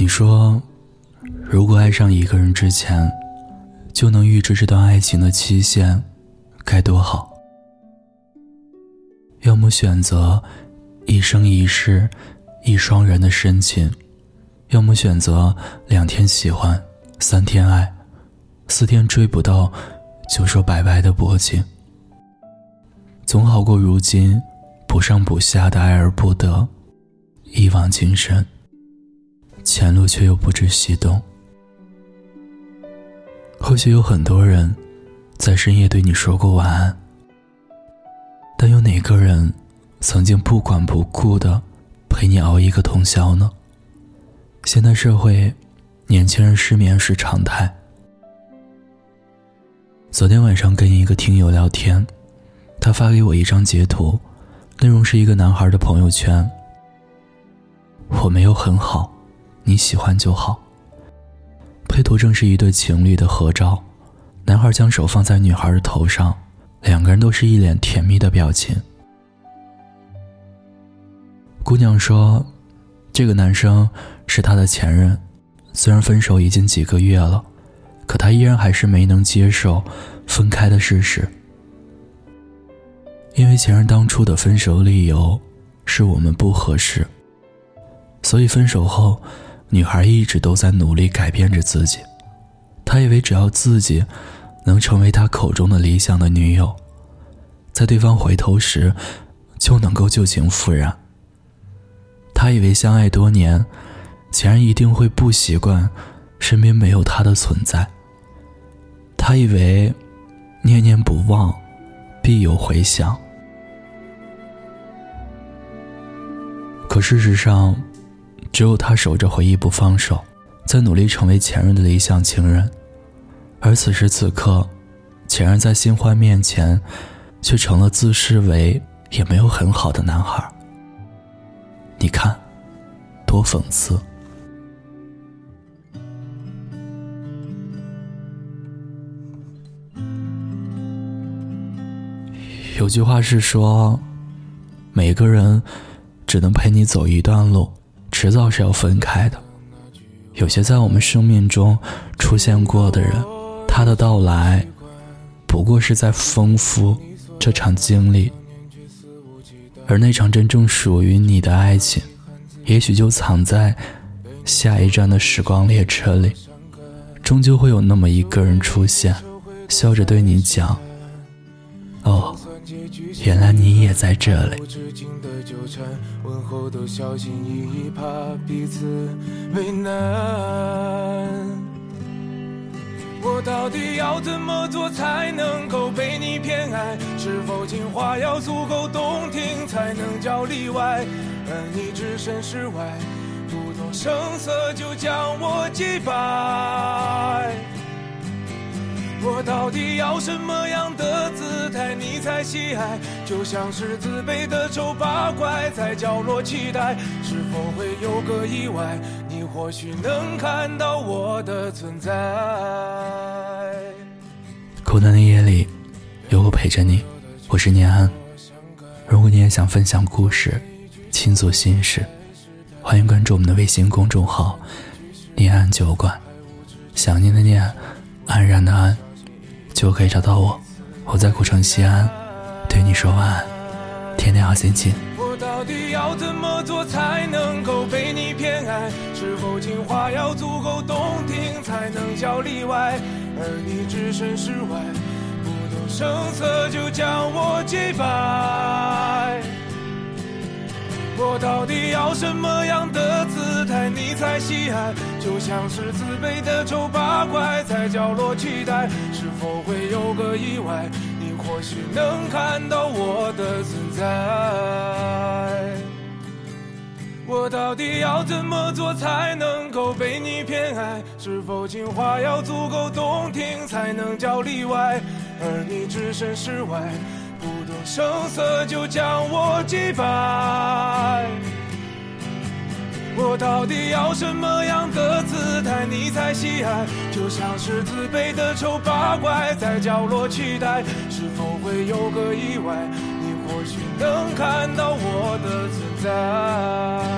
你说，如果爱上一个人之前，就能预知这段爱情的期限，该多好。要么选择一生一世一双人的深情，要么选择两天喜欢，三天爱，四天追不到就说拜拜的薄情。总好过如今不上不下的爱而不得，一往情深，前路却又不知西东。或许有很多人在深夜对你说过晚安。但有哪个人曾经不管不顾的陪你熬一个通宵呢？现代社会，年轻人失眠是常态。昨天晚上跟一个听友聊天，他发给我一张截图，内容是一个男孩的朋友圈。我没有很好，你喜欢就好。配图正是一对情侣的合照，男孩将手放在女孩的头上。两个人都是一脸甜蜜的表情。姑娘说：“这个男生是她的前任，虽然分手已经几个月了，可她依然还是没能接受分开的事实。因为前任当初的分手理由是我们不合适，所以分手后，女孩一直都在努力改变着自己。她以为只要自己……”能成为他口中的理想的女友，在对方回头时，就能够旧情复燃。他以为相爱多年，前任一定会不习惯身边没有他的存在。他以为念念不忘，必有回响。可事实上，只有他守着回忆不放手，在努力成为前任的理想情人。而此时此刻，前任在新欢面前，却成了自视为也没有很好的男孩。你看，多讽刺！有句话是说，每个人只能陪你走一段路，迟早是要分开的。有些在我们生命中出现过的人。他的到来，不过是在丰富这场经历，而那场真正属于你的爱情，也许就藏在下一站的时光列车里。终究会有那么一个人出现，笑着对你讲：“哦，原来你也在这里。”问候都小心翼翼，怕彼此为难我到底要怎么做才能够被你偏爱？是否情话要足够动听才能叫例外？而你置身事外，不动声色就将我击败。我到底要什么样的姿态你才喜爱？就像是自卑的丑八怪在角落期待，是否会有个意外？你或许能看到我的存在。孤单的夜里，有我陪着你。我是念安。如果你也想分享故事、倾诉心事，欢迎关注我们的微信公众号“念安酒馆”。想念的念，安然的安。就可以找到我，我在古城西安，对你说晚安，天天好心情。我到底要怎么做才能够被你偏爱？是否情话要足够动听才能叫例外？而你置身事外，不动声色就将我击败。我到底要什么样的姿态你才喜爱？就像是自卑的丑八怪在角落期待，是否会有个意外？你或许能看到我的存在。我到底要怎么做才能够被你偏爱？是否情话要足够动听才能叫例外？而你置身事外。不动声色就将我击败，我到底要什么样的姿态你才喜爱？就像是自卑的丑八怪在角落期待，是否会有个意外？你或许能看到我的存在。